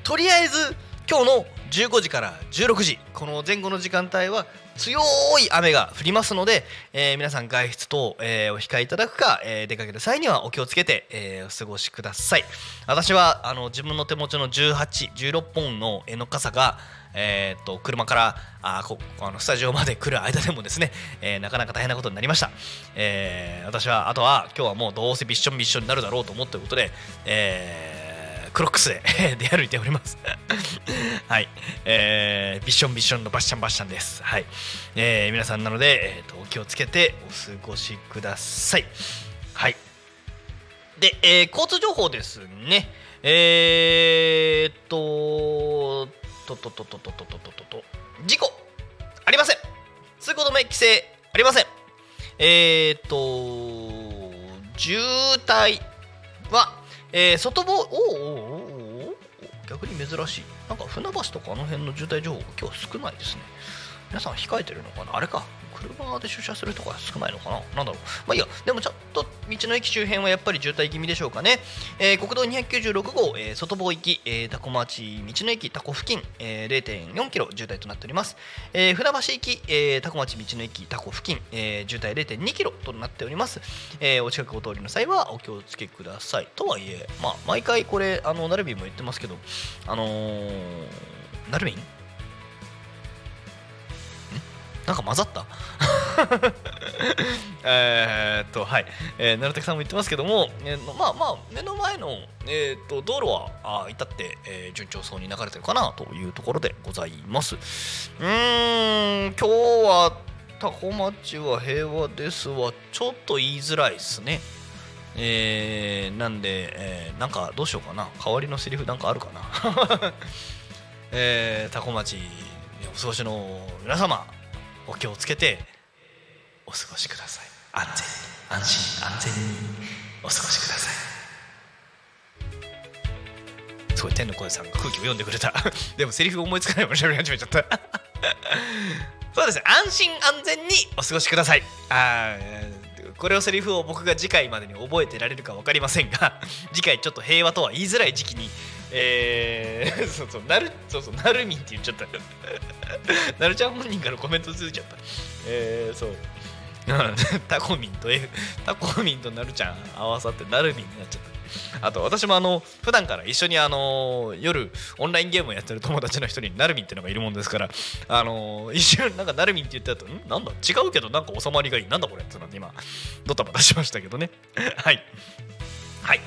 とりあえず今日の15時から16時この前後の時間帯は強い雨が降りますので、えー皆さん外出等、えーお控えいただくか、えー出かける際にはお気をつけて、えお過ごしください。私はあの自分の手持ちの1816本のえーの傘がえーっと車からあこあのスタジオまで来る間でもですね、えーなかなか大変なことになりました、えー私はあとは今日はもうどうせびっしょんびっしょんになるだろうと思っていることで、えークロックスで 出歩いております。はい、えービッションビッションのバッシャンバッシャンです。はい、えー皆さんなので、えーとお気をつけてお過ごしください。はい。で、えー交通情報ですね。えー、っととととととととととと事故。ありません。通行止め規制ありません。えー、っと渋滞は、えー外房おーおーおーおー逆に珍しい。なんか船橋とかあの辺の渋滞情報が今日少ないですね。皆さん控えてるのかな？あれか。車で出社するとか少ないのかな？なんだろう。まあいいや。でもちょっと道の駅周辺はやっぱり渋滞気味でしょうかね、えー国道296号、えー外房行き、えー、多古町道の駅多古付近、えー、0.4キロ渋滞となっております、えー船橋行き、えー、多古町道の駅多古付近、えー渋滞0.2キロとなっております、えーお近くお通りの際はお気をつけください。とはいえまあ毎回これあのナルビンも言ってますけどあのー、ナルビン？んなんか混ざった？えーっとはい、えー、なるたけさんも言ってますけども、えーまあまあ目の前の、えーっと道路はあ至って、えー順調そうに流れてるかなというところでございます。うん今日はタコ町は平和ですはちょっと言いづらいですね。えーなんで、えーなんかどうしようかな。代わりのセリフなんかあるかな？えー、タコ町お過ごしの皆様お気をつけてお過ごしください。安全安心安全にお過ごしください。すごい天の声さんが空気を読んでくれた。でもセリフ思いつかないまま喋り始めちゃった。そうです。ね安心安全にお過ごしください。あーこれをセリフを僕が次回までに覚えてられるか分かりませんが次回ちょっと平和とは言いづらい時期にえー、そうそうなるそうそうなるみんって言っちゃった。なるちゃん本人からコメントついちゃった。えー、そう。タコミンと F タコミンとなるちゃん合わさってなるみんになっちゃった。あと私もあの普段から一緒にあの夜オンラインゲームをやってる友達の人にナルミンってのがいるもんですからあの一瞬なんかナルミンって言った後ん？なんだ？違うけどなんか収まりがいい。なんだこれ？ってなって今ドタバタしましたけどね。はい。はい。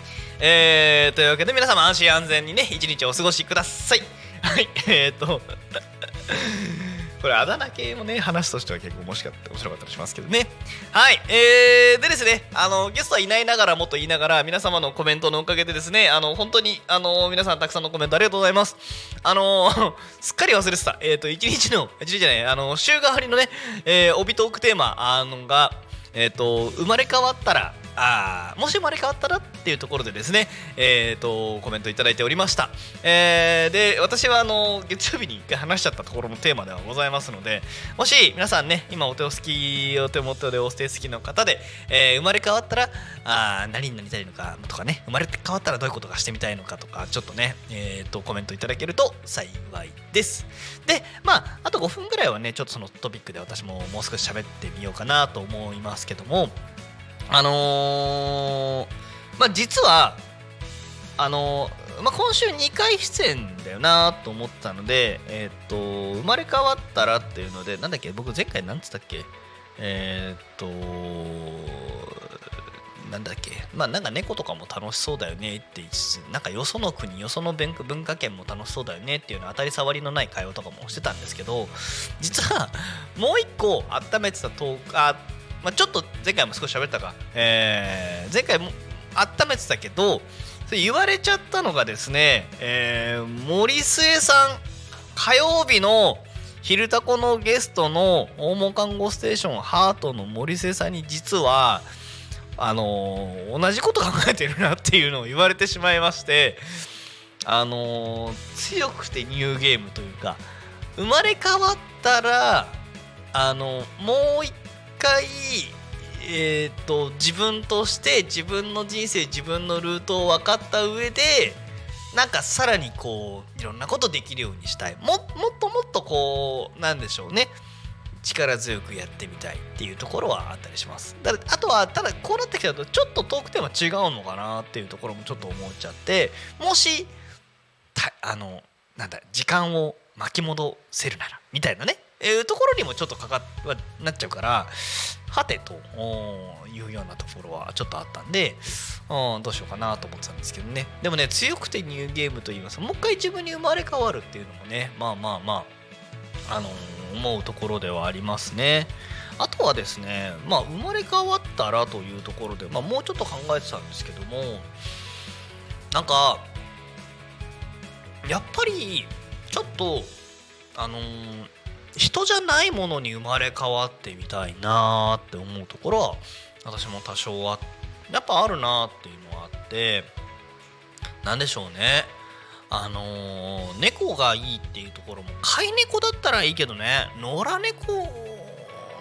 えー、というわけで皆様安心安全にね一日お過ごしください。はいえー、っとこれあだ名系もね話としては結構面白かった面白かったりしますけどね。はいえー、でですねあのゲストはいないながらもと言いながら皆様のコメントのおかげでですねあの本当にあの皆さんたくさんのコメントありがとうございます。あのすっかり忘れてた。えっ、と一日の一日じゃないあの週替わりのね、えー、帯トークテーマあのがえっ、と生まれ変わったらあもし生まれ変わったらっていうところでですね、えーと、コメントいただいておりました、えー、で私はあの月曜日に一回話しちゃったところのテーマではございますのでもし皆さんね今お手を好きお手元でお手好きの方で、えー、生まれ変わったらあ何になりたいのかとかね生まれ変わったらどういうことがしてみたいのかとかちょっとね、えーと、コメントいただけると幸いです。でまああと5分ぐらいはねちょっとそのトピックで私ももう少し喋ってみようかなと思いますけどもあのー、まあ実はあのー、まあ、今週2回出演だよなと思ったので、えっ、と生まれ変わったらっていうのでなんだっけ僕前回何つったっけ？えっ、となんだっけ？まあなんか猫とかも楽しそうだよねって言いつつなんかよその国よその文化圏も楽しそうだよねっていうの当たり障りのない会話とかもしてたんですけど実はもう一個温めてたトークあまあ、ちょっと前回も少し喋ったか、えー、前回も温めてたけど言われちゃったのがですね、えー、森末さん火曜日の「昼タコ」のゲストの訪問看護ステーションハートの森末さんに実はあのー、同じこと考えてるなっていうのを言われてしまいましてあのー、強くてニューゲームというか生まれ変わったらあのもう一回、えーと、自分として自分の人生自分のルートを分かった上でなんかさらにこういろんなことできるようにしたい。ももっともっとこうなんでしょうね。力強くやってみたいっていうところはあったりします。だあとはただこうなってきたとちょっとトークテーマ違うのかなっていうところもちょっと思っちゃってもしあのなんだ時間を巻き戻せるならみたいなね。いうところにもちょっとかかっなっちゃうからはてというようなところはちょっとあったんで、うん、どうしようかなと思ってたんですけどね。でもね強くてニューゲームといいますもう一回自分に生まれ変わるっていうのもねまあまあまああのー、思うところではありますね。あとはですねまあ生まれ変わったらというところで、まあ、もうちょっと考えてたんですけどもなんかやっぱりちょっとあのー人じゃないものに生まれ変わってみたいなって思うところは私も多少はやっぱあるなっていうのはあって何でしょうね。あのー、猫がいいっていうところも飼い猫だったらいいけどね。野良猫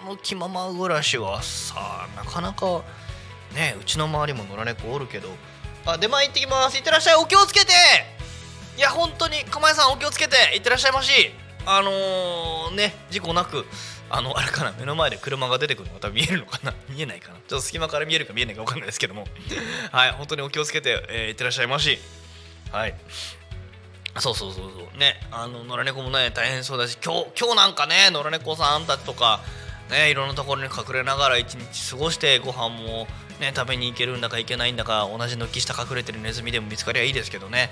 の気まま暮らしはさなかなかねうちの周りも野良猫おるけど。あ出前行ってきます。いってらっしゃい。お気をつけて。いや本当に釜屋さんお気をつけて。いってらっしゃいまし。あのー、ね事故なくあのあれかな目の前で車が出てくるのが多分見えるのかな？見えないかな？ちょっと隙間から見えるか見えないか分かんないですけども。はい本当にお気をつけて、えー、いってらっしゃいまし。はい。そうそうそうそう。ねあの野良猫もね大変そうだし今日今日なんかね野良猫さんたちとかねいろんなところに隠れながら一日過ごしてご飯もね食べに行けるんだか行けないんだか同じ軒下隠れてるネズミでも見つかりゃいいですけどね。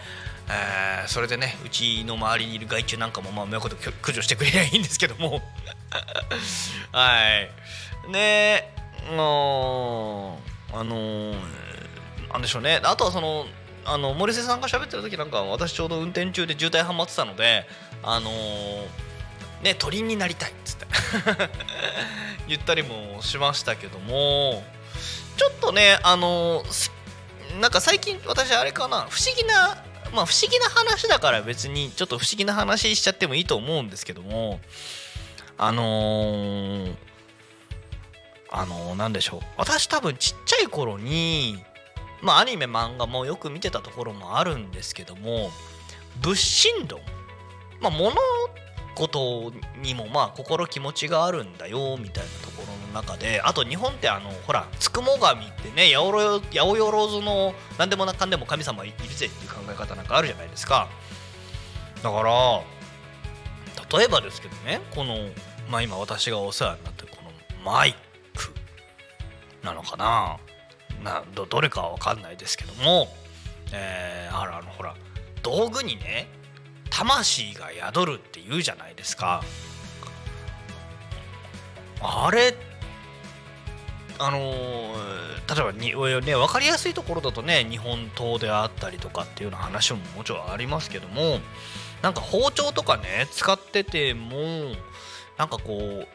えー、それでねうちの周りにいる害虫なんかもまあうまいこと駆除してくれりゃいいんですけども。はい。ねあのあの、なんでしょうね。あとはそのあの森瀬さんが喋ってる時なんか私ちょうど運転中で渋滞はまってたのであの、ね鳥になりたいっつって。言ったりもしましたけども。ちょっとねあのー、なんか最近私あれかな不思議なまあ不思議な話だから別にちょっと不思議な話しちゃってもいいと思うんですけどもあのー、あのー、なんでしょう。私多分ちっちゃい頃にまあアニメ漫画もよく見てたところもあるんですけども物心論まあ物事にもまあ心気持ちがあるんだよみたいなところの中であと日本ってあのほらつくも神ってね八百万の何でもかんでも神様いるぜっていう考え方なんかあるじゃないですか。だから例えばですけどねこの、まあ、今私がお世話になってるこのマイクなのかな。などどれかは分かんないですけども、えー、あらあのほら道具にね魂が宿るって言うじゃないですか。あれあのー例えばに、ね、分かりやすいところだとね日本刀であったりとかっていうような話ももちろんありますけどもなんか包丁とかね使っててもなんかこう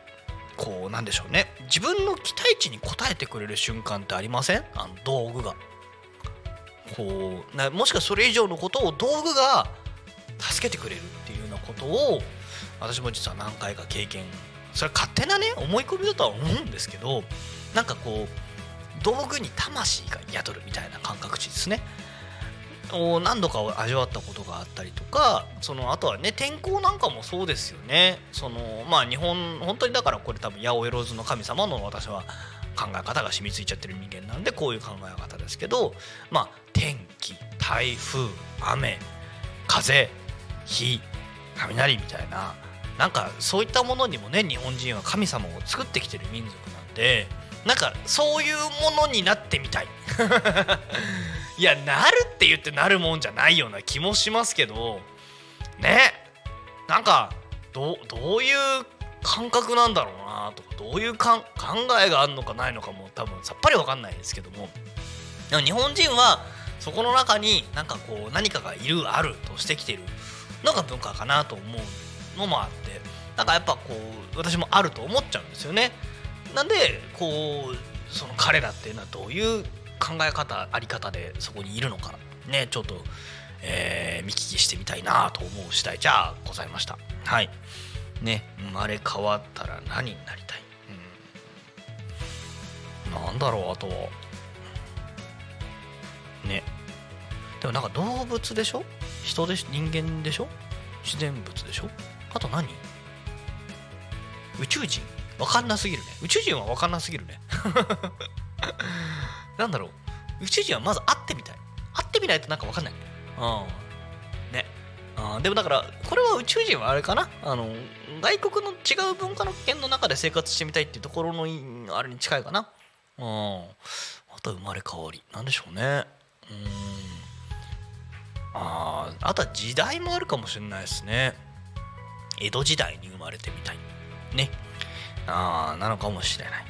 こうなんでしょうね。自分の期待値に応えてくれる瞬間ってありません？あの道具が。こうなもしくはそれ以上のことを道具が助けてくれるっていうようなことを私も実は何回か経験。それは勝手なね思い込みだとは思うんですけどなんかこう道具に魂が宿るみたいな感覚値ですね。を何度か味わったことがあったりとかそのあとはね天候なんかもそうですよね。そのまあ日本本当にだからこれ多分八百万の神様の私は考え方が染みついちゃってる人間なんでこういう考え方ですけどまあ天気台風雨風火雷みたいななんかそういったものにもね日本人は神様を作ってきてる民族なんでなんかそういうものになってみたい。いやなるって言ってなるもんじゃないような気もしますけどねなんかどどういう感覚なんだろうなとかどういうかん考えがあるのかないのかも多分さっぱり分かんないですけども。でも日本人はそこの中になんかこう何かがいるあるとしてきてるのが文化かなと思うのもあってなんかやっぱこう私もあると思っちゃうんですよね。なんでこうその彼らっていうのはどういう考え方あり方でそこにいるのか。ねちょっと、えー見聞きしてみたいなと思う次第じゃあございました。はい。ね生まれ変わったら何になりたい、うん、なんだろうあとは。ね。でもなんか動物でしょ？人でし人間でしょ？自然物でしょ？あと何？宇宙人？わかんなすぎるね。宇宙人はわかんなすぎるね。なんだろう。宇宙人はまず会ってみたい。会ってみないとなんかわかんない。うん。ね。あでもだからこれは宇宙人はあれかな？あの外国の違う文化の圏の中で生活してみたいっていうところのあれに近いかな。うん。あとは生まれ変わり。なんでしょうね。うん。ああとは時代もあるかもしれないですね。江戸時代に生まれてみたい。ね。あーなのかもしれない。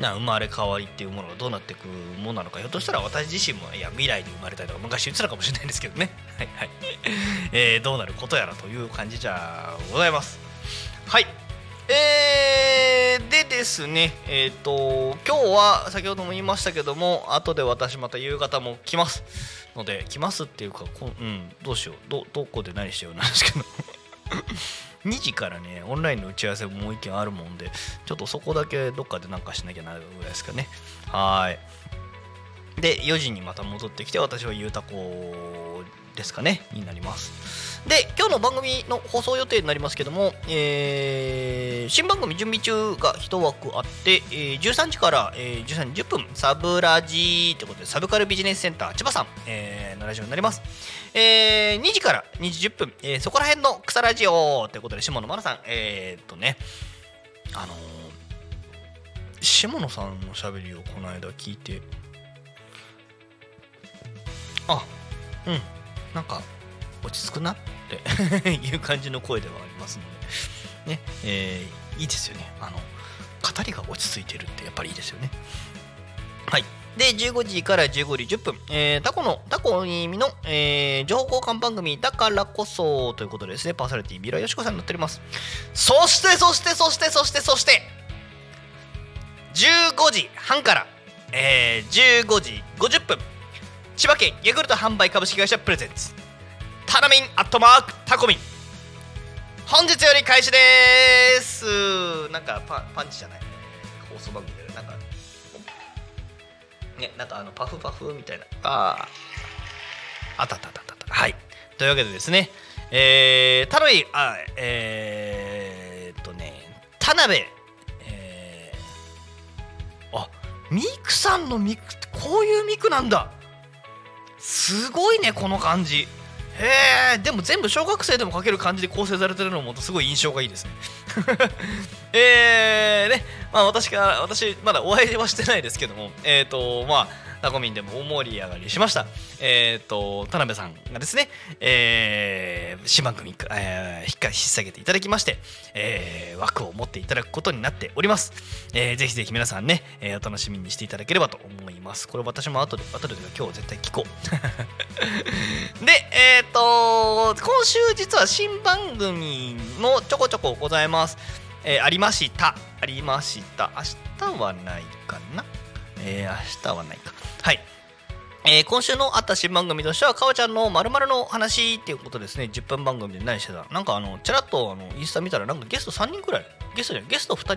な生まれ変わりっていうものがどうなっていくものなのかひょっとしたら私自身もいや未来に生まれたいとか昔言ってたかもしれないんですけどね。はいはい、えーどうなることやらという感じじゃございます。はい、ですね。えっ、と今日は先ほども言いましたけども後で私また夕方も来ます。ので来ますっていうかこうんどうしよう。どどこで何しようなんですけど。2時からねオンラインの打ち合わせももう一件あるもんでちょっとそこだけどっかでなんかしなきゃなるぐらいですかね。はい。で4時にまた戻ってきて私はゆうたこですかね。になります。で今日の番組の放送予定になりますけども、えー新番組準備中が1枠あって、えー13時から、えー13時10分サブラジということでサブカルビジネスセンター千葉さん、えーのラジオになります。えー2時から2時10分、えーそこら辺の草ラジオということで下野真奈さんえーっとねあのー下野さんのしゃべりをこの間聞いてあうんなんか落ち着くな。ってって いう感じの声ではありますのでねえーいいですよね。あの語りが落ち着いてるってやっぱりいいですよね。はい。で15時から15時10分、えータコのタコに意味の、えー情報交換番組だからこそということでですねパーソナリティ三浦よしこさんになっております。そしてそしてそしてそしてそして15時半から、えー15時50分。千葉県ヤクルト販売株式会社プレゼンツ。タナミンアットマークタコミン。本日より開始です。なんかパパンチじゃない？放送番組でなんかねなんかあのパフパフみたいな。あー。あったあったあったあった。あったはい。というわけでですね。えー、タナミンあえー、っとね田辺えーミクさんのミクってこういうミクなんだ。すごいねこの感じへえでも全部小学生でも書ける感じで構成されてるのもすごい印象がいいですね。えーねまあ私から私まだお会いはしてないですけどもえっ、ー、とまあタコミンでも大盛り上がりしました。えっ、ー、と、田辺さんがですね、えー、新番組、えー、引っか引っ提げていただきまして、えー、枠を持っていただくことになっております。えー、ぜひぜひ皆さんね、えー、お楽しみにしていただければと思います。これ私も後で、後で今日絶対聞こう。で、えっ、ー、と、今週実は新番組のちょこちょこございます。えー、ありました。ありました。明日はないかな？えー、明日はないか。はい。えー、今週のあった新番組としては、かおちゃんのまるの話っていうことですね、10分番組で何してたなんかあの、ちらっとあのインスタ見たら、なんかゲスト3人ぐらい、ゲストじゃない、ゲスト2人？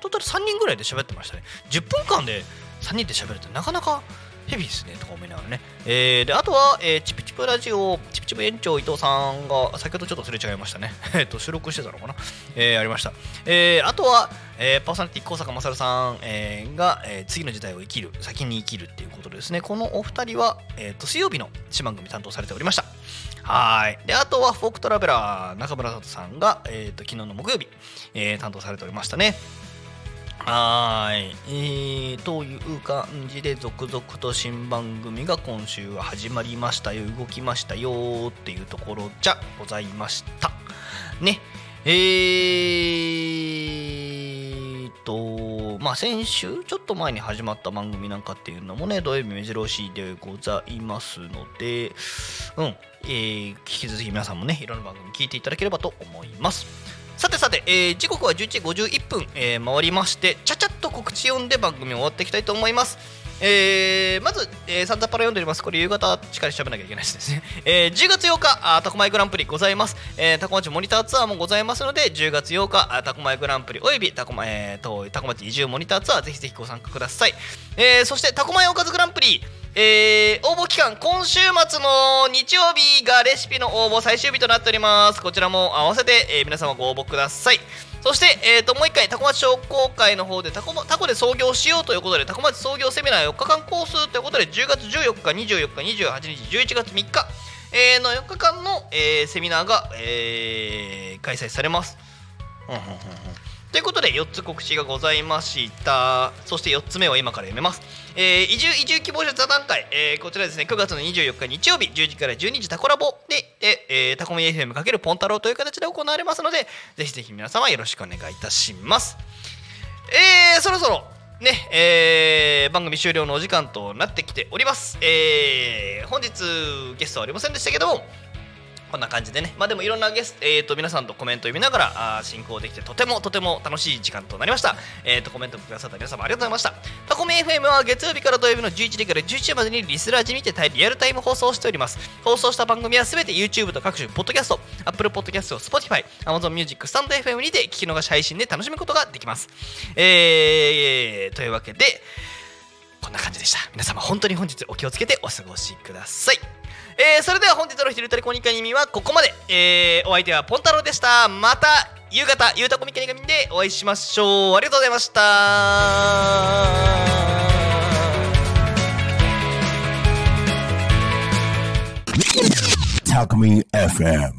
トータル3人ぐらいで喋ってましたね。10分間で3人で喋るってなかなかヘビーですねとか思いながらね。えー、で、あとは、えー、チプチプラジオ、チプチプ園長伊藤さんが、先ほどちょっとすれ違いましたね。えっと、収録してたのかな？えー、ありました。えー、あとは、えー、パーソナリティ高坂勝さん、えー、が、えー、次の時代を生きる、先に生きるっていうことですね。このお二人は、えー、と水曜日の一番組担当されておりました。はい。で、あとはフォークトラベラー、中村里さんが、えー、と昨日の木曜日、えー、担当されておりましたね。はい、えー、という感じで続々と新番組が今週は始まりましたよ。動きましたよっていうところじゃございました。ね。えーとまあ先週ちょっと前に始まった番組なんかっていうのもね土曜日目白押しでございますのでうん、えー、引き続き皆さんもねいろんな番組聞いていただければと思います。さてさて、えー、時刻は11時51分、えー、回りましてちゃちゃっと告知読んで番組終わっていきたいと思いますえー、まず、えー、サンタパラ読んでおります。これ夕方しっかり喋らなきゃいけないですね。えー、10月8日、タコマイグランプリございます。えー、タコマチモニターツアーもございますので、10月8日、タコマイグランプリおよびタコマ、えー、とタコマチ移住モニターツアー、ぜひぜひご参加ください。えー、そして、タコマイおかずグランプリ、えー、応募期間今週末の日曜日がレシピの応募最終日となっております。こちらも合わせて、えー、皆様ご応募ください。そして、えーと、もう一回タコ町商工会の方でタコタコで創業しようということでタコ町創業セミナー4日間コースということで10月14日24日28日11月3日、えー、の4日間の、えー、セミナーが、えー、開催されます、うんうんうん。ということで4つ告知がございました。そして4つ目を今から読めます、えー、移住移住希望者座談会、えー、こちらですね。9月の24日日曜日10時から12時タコラボ。で、えー、タコミ FM× ポンタロウという形で行われますのでぜひぜひ皆様よろしくお願いいたします。えー、そろそろね、えー、番組終了のお時間となってきております。えー、本日ゲストはありませんでしたけども、こんな感じでね、まあでもいろんなゲスト、えーと、皆さんとコメントを読みながらあ進行できてとてもとても楽しい時間となりました。えーと、コメントくださった皆様ありがとうございました。タコメ FM は月曜日から土曜日の11時から11時までにリスラージにてリアルタイム放送しております。放送した番組はすべて YouTube と各種ポッドキャスト、Apple Podcast、Spotify、Amazon Music、スタンド FM にて聞き逃し配信で楽しむことができます。えー、というわけで、こんな感じでした。皆様本当に本日お気をつけてお過ごしください。えー、それでは本日の「ひるたりコニカニミ」はここまで、えー、お相手はポンタロウでした。また夕方ゆうたこみかにかみでお会いしましょう。ありがとうございました。タコミ FM